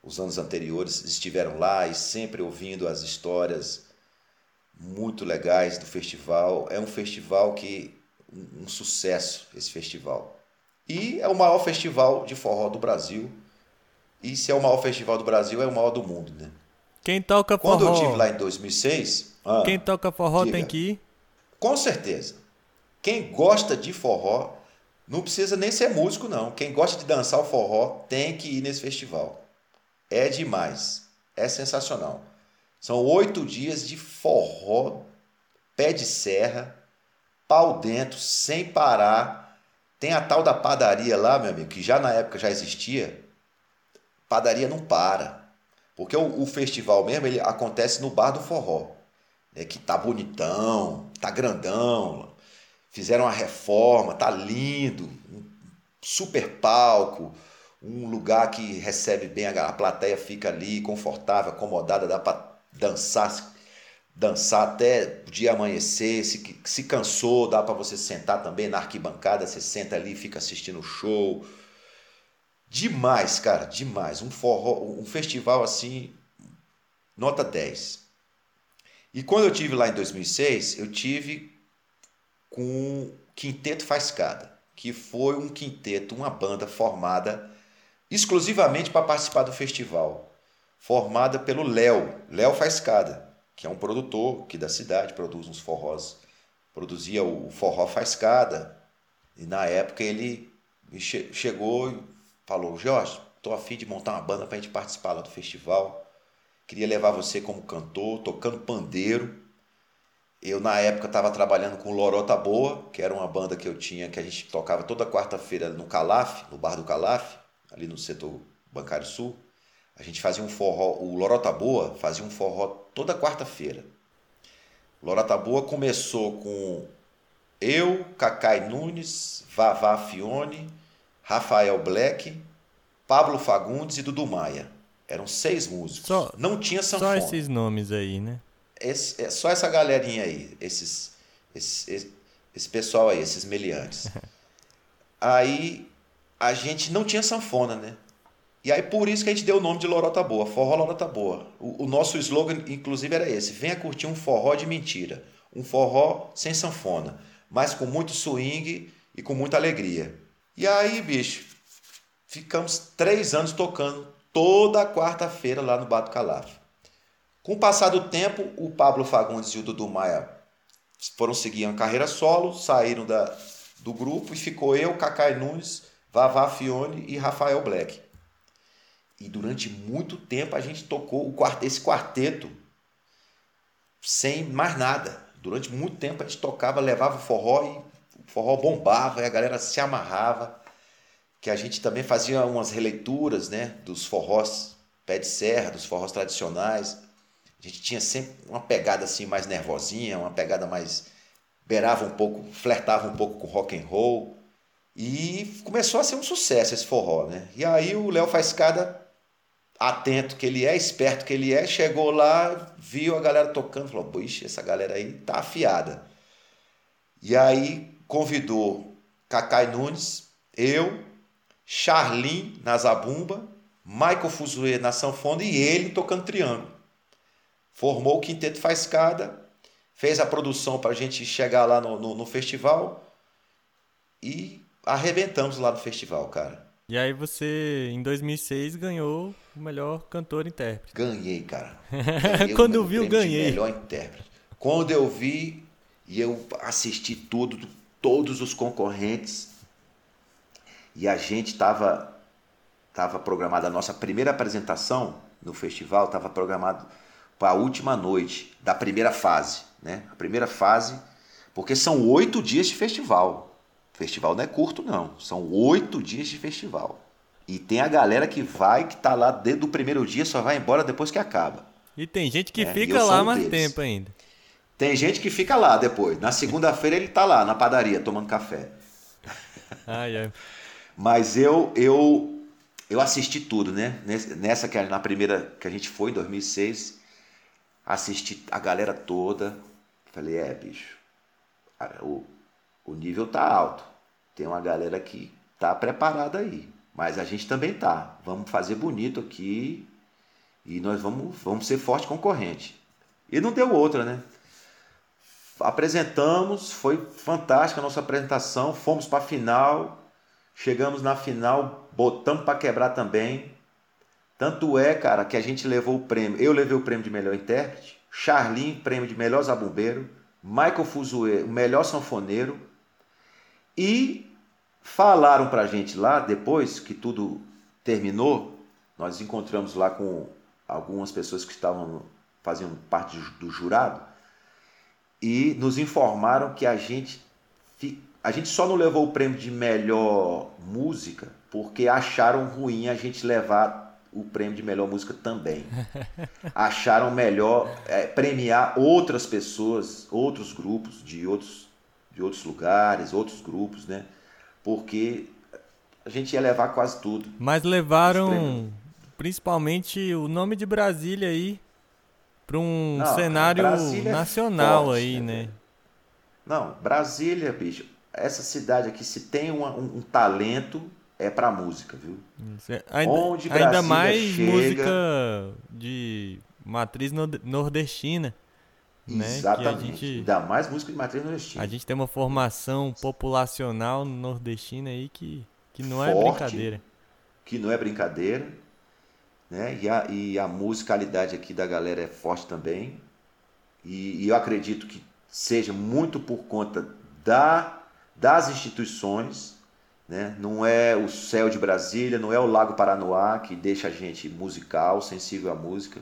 os anos anteriores estiveram lá e sempre ouvindo as histórias muito legais do festival. É um festival que um, sucesso esse festival. E é o maior festival de forró do Brasil. E se é o maior festival do Brasil, é o maior do mundo, né? Quem toca forró? Quando eu estive lá em 2006... Ah, Quem toca forró diga, tem que ir? Com certeza. Quem gosta de forró, não precisa nem ser músico, não. Quem gosta de dançar o forró tem que ir nesse festival. É demais. É sensacional. São oito dias de forró, pé de serra, pau dentro, sem parar. Tem a tal da padaria lá, meu amigo, que já na época já existia. Padaria não para. Porque o, o festival mesmo ele acontece no bar do forró. Né, que tá bonitão, tá grandão. Fizeram uma reforma, tá lindo. Um super palco um lugar que recebe bem a, plateia fica ali confortável, acomodada, dá para dançar, dançar até o dia amanhecer. Se, se cansou, dá para você sentar também na arquibancada, você senta ali fica assistindo o show. Demais, cara, demais. Um forró, um festival assim, nota 10. E quando eu tive lá em 2006, eu tive com Quinteto Fascada, que foi um quinteto, uma banda formada exclusivamente para participar do festival, formada pelo Léo, Léo Faiscada, que é um produtor aqui da cidade, produz uns forrós, produzia o Forró Faiscada, e na época ele che chegou e falou, Jorge, estou afim de montar uma banda para a gente participar lá do festival, queria levar você como cantor, tocando pandeiro, eu, na época, estava trabalhando com Lorota Boa, que era uma banda que eu tinha, que a gente tocava toda quarta-feira no Calaf, no bar do Calaf ali no setor bancário sul, a gente fazia um forró, o Lorota Boa fazia um forró toda quarta-feira. Lorota Boa começou com eu, Cacai Nunes, Vavá Fione, Rafael Black, Pablo Fagundes e Dudu Maia. Eram seis músicos. Só, Não tinha sanfona. Só esses nomes aí, né? Esse, é só essa galerinha aí, esses, esse, esse, esse pessoal aí, esses meliantes. <laughs> aí a gente não tinha sanfona, né? E aí por isso que a gente deu o nome de Lorota Boa, Forró Lorota Boa. O, o, nosso slogan, inclusive, era esse: venha curtir um forró de mentira. Um forró sem sanfona, mas com muito swing e com muita alegria. E aí, bicho, ficamos três anos tocando toda quarta-feira lá no Bato Calaf. Com o passar do tempo, o Pablo Fagundes e o Dudu Maia foram seguir a carreira solo, saíram da, do grupo e ficou eu, Cacai Nunes Vavá Fione e Rafael Black. E durante muito tempo a gente tocou esse quarteto sem mais nada. Durante muito tempo a gente tocava, levava forró e o forró bombava e a galera se amarrava. Que a gente também fazia umas releituras né, dos forrós pé de serra, dos forrós tradicionais. A gente tinha sempre uma pegada assim mais nervosinha, uma pegada mais beirava um pouco, flertava um pouco com rock and roll. E começou a ser um sucesso esse forró, né? E aí o Léo Faiscada, atento que ele é, esperto que ele é, chegou lá, viu a galera tocando, falou: Puxa, essa galera aí tá afiada. E aí convidou Cacai Nunes, eu, Charlin na zabumba, Michael Fuzue na sanfona e ele tocando triângulo. Formou o Quinteto Faiscada, fez a produção para a gente chegar lá no, no, no festival e arrebentamos lá no festival, cara. E aí você, em 2006, ganhou o melhor cantor intérprete. Ganhei, cara. <laughs> Ganhei Quando eu vi, ganhei. Melhor intérprete. Quando eu vi e eu assisti tudo, todos os concorrentes, e a gente estava tava programada a nossa primeira apresentação no festival, estava programado para a última noite da primeira fase, né? A primeira fase, porque são oito dias de festival. Festival não é curto, não. São oito dias de festival. E tem a galera que vai, que tá lá desde o primeiro dia, só vai embora depois que acaba. E tem gente que é, fica lá mais deles. tempo ainda. Tem gente que fica lá depois. Na segunda-feira ele tá lá na padaria tomando café. Ai, ai. Mas eu eu eu assisti tudo, né? Nessa que na primeira que a gente foi em 2006, assisti a galera toda. Falei, é, bicho, o, o nível tá alto. Tem uma galera que tá preparada aí. Mas a gente também tá. Vamos fazer bonito aqui e nós vamos, vamos ser forte concorrente. E não deu outra, né? Apresentamos, foi fantástica a nossa apresentação, fomos para a final, chegamos na final, botamos para quebrar também. Tanto é, cara, que a gente levou o prêmio. Eu levei o prêmio de melhor intérprete, Charlin, prêmio de melhor zabumbeiro, Michael Fuzue, o melhor sanfoneiro. E falaram pra gente lá, depois que tudo terminou, nós encontramos lá com algumas pessoas que estavam fazendo parte do jurado e nos informaram que a gente a gente só não levou o prêmio de melhor música porque acharam ruim a gente levar o prêmio de melhor música também. <laughs> acharam melhor é, premiar outras pessoas, outros grupos de outros de outros lugares, outros grupos, né? Porque a gente ia levar quase tudo. Mas levaram principalmente o nome de Brasília aí para um Não, cenário é nacional é forte, aí, né? né? Não, Brasília, bicho, essa cidade aqui, se tem uma, um, um, talento, é pra música, viu? É, ainda, Onde ainda mais chega... música de matriz nordestina. Né? Exatamente. Gente, ainda mais música de matriz nordestina. A gente tem uma formação populacional nordestina aí que, que não é Forte, é brincadeira. Que não é brincadeira né? E a, e a musicalidade aqui da galera é forte também. E, e eu acredito que seja muito por conta da, das instituições, né? Não é o céu de Brasília, não é o Lago Paranoá que deixa a gente musical, sensível à música.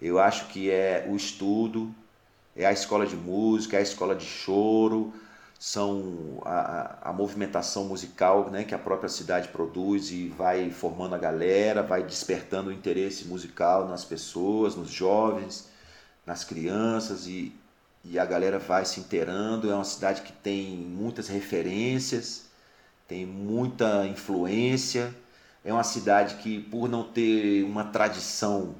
Eu acho que é o estudo, é a escola de música, é a escola de choro, são a, a movimentação musical né, que a própria cidade produz e vai formando a galera, vai despertando o interesse musical nas pessoas, nos jovens, nas crianças e, e a galera vai se inteirando. É uma cidade que tem muitas referências, tem muita influência. É uma cidade que, por não ter uma tradição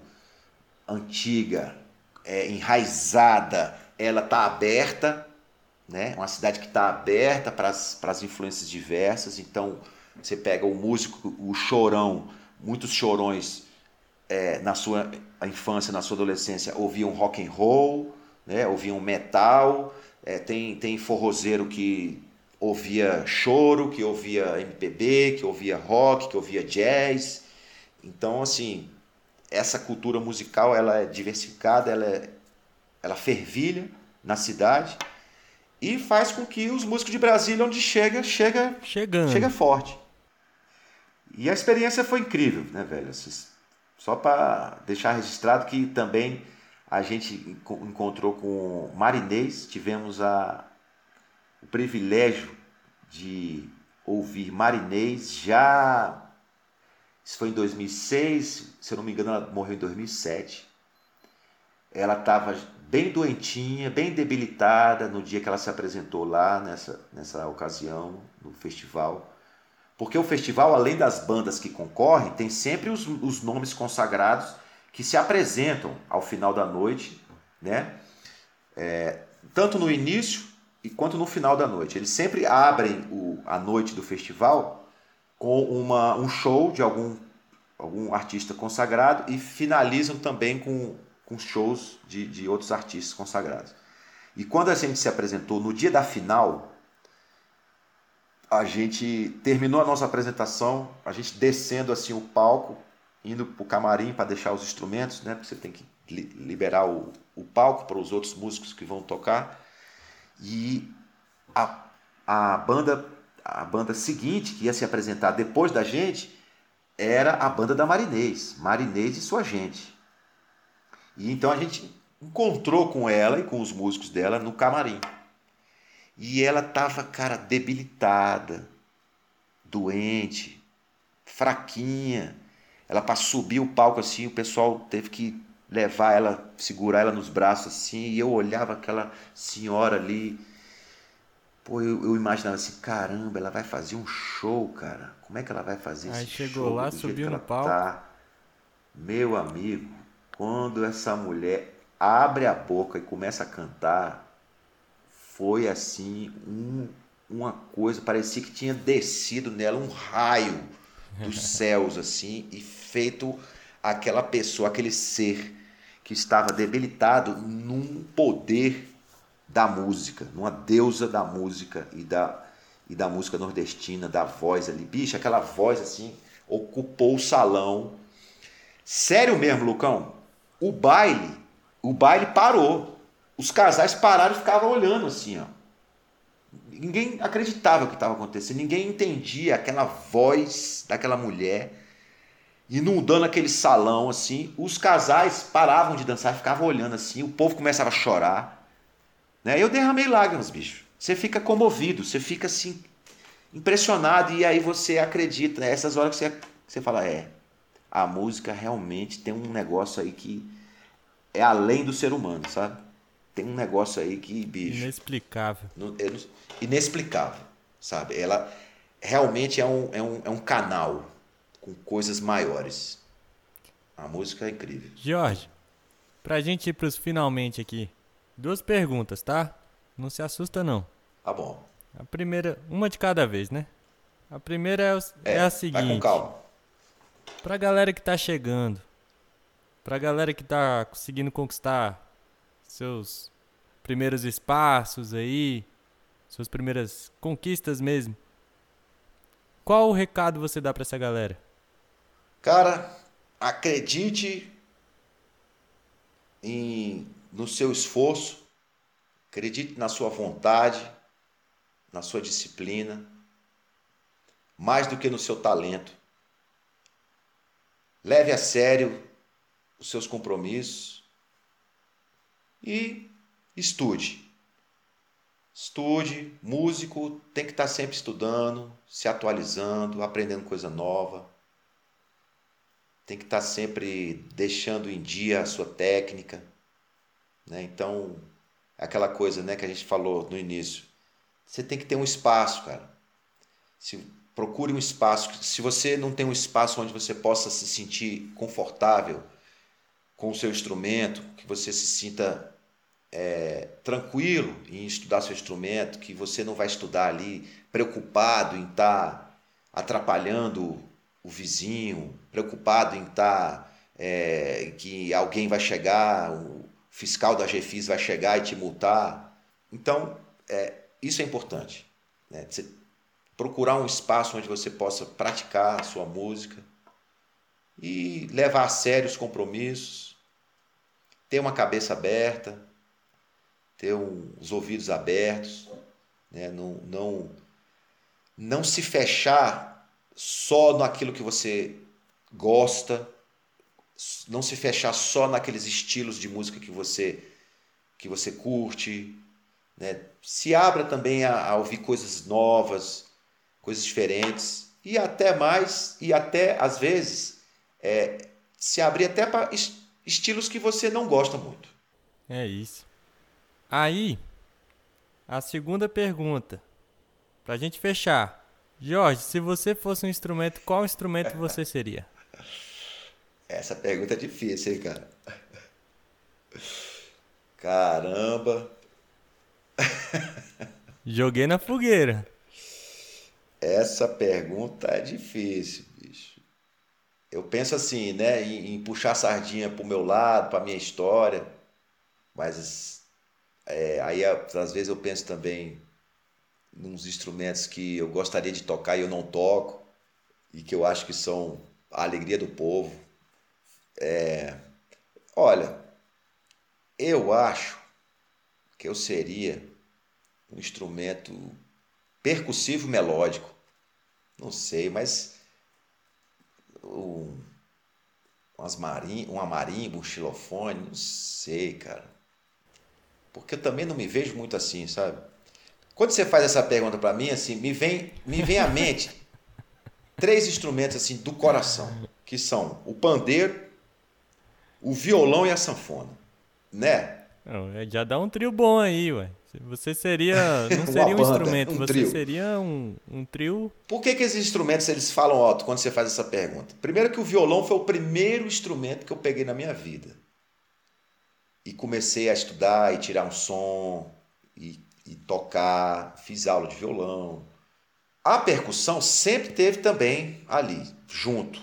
antiga, é, enraizada, ela está aberta né? Uma cidade que está aberta para as influências diversas. Então, você pega o músico, o chorão, muitos chorões é, na sua infância, na sua adolescência, ouviam rock and roll, né? ouviam metal. É, tem, tem forrozeiro que ouvia choro, que ouvia MPB, que ouvia rock, que ouvia jazz. Então, assim, essa cultura musical ela é diversificada, ela, é, ela fervilha na cidade e faz com que os músicos de Brasília, onde chega, chega, Chegando. chega forte. E a experiência foi incrível, né, velho? Só para deixar registrado que também a gente encontrou com Marinês, tivemos a, o privilégio de ouvir Marinês já. Isso foi em 2006, se eu não me engano, ela morreu em 2007. Ela estava bem doentinha, bem debilitada no dia que ela se apresentou lá nessa, nessa ocasião, no festival. Porque o festival, além das bandas que concorrem, tem sempre os, os nomes consagrados que se apresentam ao final da noite, né? É, tanto no início e quanto no final da noite. Eles sempre abrem o, a noite do festival com uma, um show de algum, algum artista consagrado e finalizam também com com shows de, de outros artistas consagrados. E quando a gente se apresentou no dia da final, a gente terminou a nossa apresentação, a gente descendo assim o palco, indo para o camarim para deixar os instrumentos, né? Porque você tem que liberar o, o palco para os outros músicos que vão tocar. E a, a banda a banda seguinte que ia se apresentar depois da gente era a banda da Marinês, Marinês e sua gente. E então a gente encontrou com ela e com os músicos dela no camarim. E ela tava, cara, debilitada, doente, fraquinha. Ela para subir o palco assim, o pessoal teve que levar ela, segurar ela nos braços assim, e eu olhava aquela senhora ali. Pô, eu, eu imaginava assim, caramba, ela vai fazer um show, cara. Como é que ela vai fazer Aí esse chegou show? lá, do jeito subiu no ela palco. tá? Meu amigo, quando essa mulher abre a boca e começa a cantar, foi assim um- uma coisa, parecia que tinha descido nela um raio dos céus assim e feito aquela pessoa, aquele ser que estava debilitado num poder da música, numa deusa da música e da e da música nordestina, da voz ali. Bicho, aquela voz assim ocupou o salão. Sério mesmo, Lucão? O baile, o baile parou. Os casais pararam e ficavam olhando assim, ó. Ninguém acreditava o que estava acontecendo, ninguém entendia aquela voz daquela mulher inundando aquele salão assim. Os casais paravam de dançar, ficavam olhando assim, o povo começava a chorar. Né? Eu derramei lágrimas, bicho. Você fica comovido, você fica assim impressionado e aí você acredita. Né? Essas horas que você, você fala, é, a música realmente tem um negócio aí que é além do ser humano, sabe? Tem um negócio aí que, bicho, Inexplicável. não- eu inexplicável, sabe? Ela realmente é um, é, um, é um canal com coisas maiores. A música é incrível. Jorge, pra gente ir pros finalmente aqui, duas perguntas, tá? Não se assusta não. Tá bom. A primeira, uma de cada vez, né? A primeira é, o- É, é a vai com seguinte. calma. Pra galera que tá chegando, pra galera que tá conseguindo conquistar seus primeiros espaços aí, suas primeiras conquistas mesmo. Qual o recado você dá pra essa galera? Cara, acredite em, no seu esforço, acredite na sua vontade, na sua disciplina, mais do que no seu talento. Leve a sério os seus compromissos e estude. Estude, músico tem que estar sempre estudando, se atualizando, aprendendo coisa nova tem que estar sempre deixando em dia a sua técnica, né? Então, aquela coisa, né, que a gente falou no início. Você tem que ter um espaço, cara. Se procure um espaço. Se você não tem um espaço onde você possa se sentir confortável com o seu instrumento, que você se sinta é, tranquilo em estudar seu instrumento, que você não vai estudar ali preocupado em estar atrapalhando o vizinho, preocupado em estar é, que alguém vai chegar, o fiscal da GFIS vai chegar e te multar. Então, é, isso é importante. Né? Você procurar um espaço onde você possa praticar a sua música e levar a sério os compromissos, ter uma cabeça aberta, ter um, os ouvidos abertos, né? não, não, não se fechar só naquilo que você gosta, não se fechar só naqueles estilos de música que você que você curte, né? Se abra também a, a ouvir coisas novas, coisas diferentes e até mais e até às vezes é, se abrir até para estilos que você não gosta muito. É isso. Aí, a segunda pergunta, pra gente fechar. Jorge, se você fosse um instrumento, qual instrumento você seria? Essa pergunta é difícil, hein, cara? Caramba. Joguei na fogueira. Essa pergunta é difícil, bicho. Eu penso assim, né, em, em puxar a sardinha pro meu lado, pra minha história, mas é, aí às vezes eu penso também nos instrumentos que eu gostaria de tocar e eu não toco, e que eu acho que são a alegria do povo. É, olha, eu acho que eu seria um instrumento percussivo melódico. Não sei, mas um, umas marim, uma marimba, um xilofone, não sei, cara. Porque eu também não me vejo muito assim, sabe? Quando você faz essa pergunta para mim, assim, me vem, me vem à mente <laughs> três instrumentos assim do coração, que são o pandeiro, o violão e a sanfona, né? Não, é, já dá um trio bom aí, ué. Você seria. <laughs> Não seria um banda, instrumento, um você trio. seria um, um trio. Por que, que esses instrumentos eles falam alto quando você faz essa pergunta? Primeiro que o violão foi o primeiro instrumento que eu peguei na minha vida. E comecei a estudar e tirar um som e, e tocar, fiz aula de violão. A percussão sempre teve também ali, junto.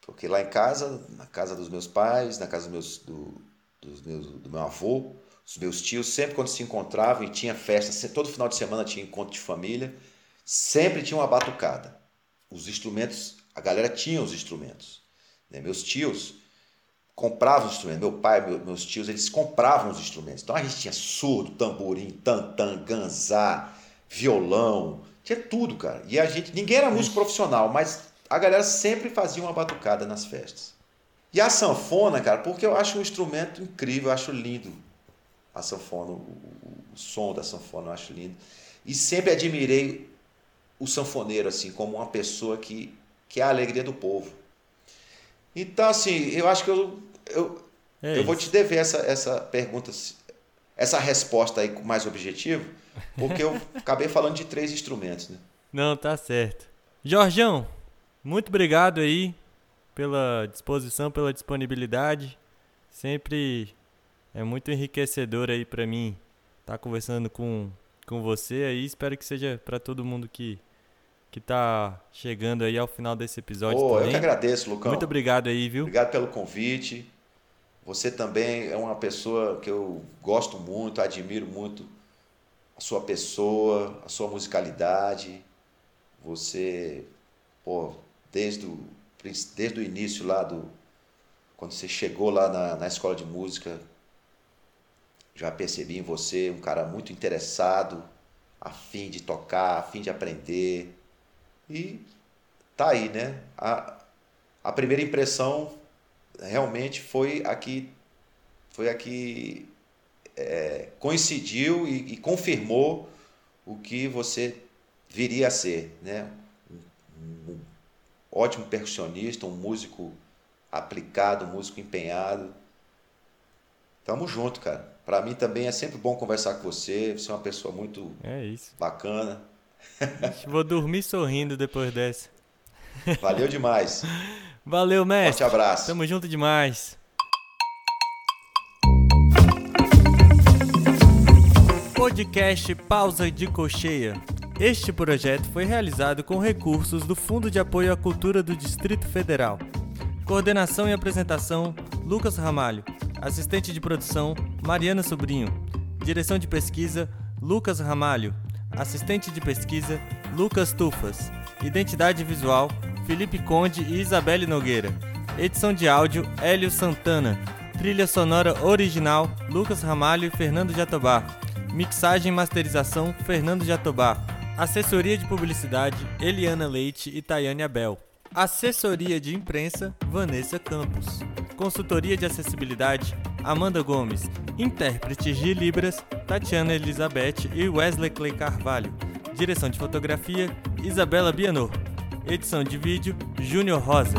Porque lá em casa, na casa dos meus pais, na casa dos meus, do, dos meus, do meu avô, os meus tios, sempre quando se encontravam e tinha festa, todo final de semana tinha encontro de família, sempre tinha uma batucada. Os instrumentos, a galera tinha os instrumentos. Né? Meus tios compravam os instrumentos, meu pai, meus tios, eles compravam os instrumentos. Então a gente tinha surdo, tamborim, tantã, ganzá, violão, tinha tudo, cara. E a gente, ninguém era músico profissional, mas a galera sempre fazia uma batucada nas festas. E a sanfona, cara, porque eu acho um instrumento incrível, eu acho lindo a sanfona, o, o som da sanfona, eu acho lindo. E sempre admirei o sanfoneiro assim como uma pessoa que, que é a alegria do povo. Então, assim, eu acho que eu, eu, é eu vou te dever essa, essa pergunta, essa resposta aí mais objetiva, porque eu <laughs> acabei falando de três instrumentos, né? Não, tá certo. Jorjão, muito obrigado aí pela disposição, pela disponibilidade. Sempre é muito enriquecedor aí para mim estar tá conversando com, com você aí. Espero que seja para todo mundo que que tá chegando aí ao final desse episódio oh, também. Eu que agradeço, Lucão. Muito obrigado aí, viu? Obrigado pelo convite. Você também é uma pessoa que eu gosto muito, admiro muito a sua pessoa, a sua musicalidade. Você, pô, desde o, desde o início lá do. Quando você chegou lá na, na escola de música, já percebi em você um cara muito interessado, a fim de tocar, a fim de aprender. E tá aí, né? A, a primeira impressão realmente foi aqui foi aqui é, coincidiu e, e, confirmou o que você viria a ser, né? Um, um ótimo percussionista, um músico aplicado, um músico empenhado. Tamo junto, cara. Para mim também é sempre bom conversar com você. Você é uma pessoa muito é isso. bacana. Vou dormir sorrindo depois dessa. Valeu demais. <laughs> Valeu, mestre. Forte abraço. Tamo junto demais. Podcast Pausa de Cocheia. Este projeto foi realizado com recursos do Fundo de Apoio à Cultura do Distrito Federal. Coordenação e apresentação: Lucas Ramalho. Assistente de produção: Mariana Sobrinho. Direção de pesquisa: Lucas Ramalho. Assistente de pesquisa: Lucas Tufas. Identidade visual: Felipe Conde e Isabelle Nogueira. Edição de áudio: Hélio Santana. Trilha sonora original: Lucas Ramalho e Fernando Jatobá. Mixagem e masterização: Fernando Jatobá. Assessoria de publicidade: Eliana Leite e Tayane Abel. Assessoria de imprensa: Vanessa Campos. Consultoria de acessibilidade: Amanda Gomes. Intérpretes de Libras: Tatiana Elizabeth e Wesley Clay Carvalho. Direção de fotografia: Isabela Bianor. Edição de vídeo, Júnior Rosa.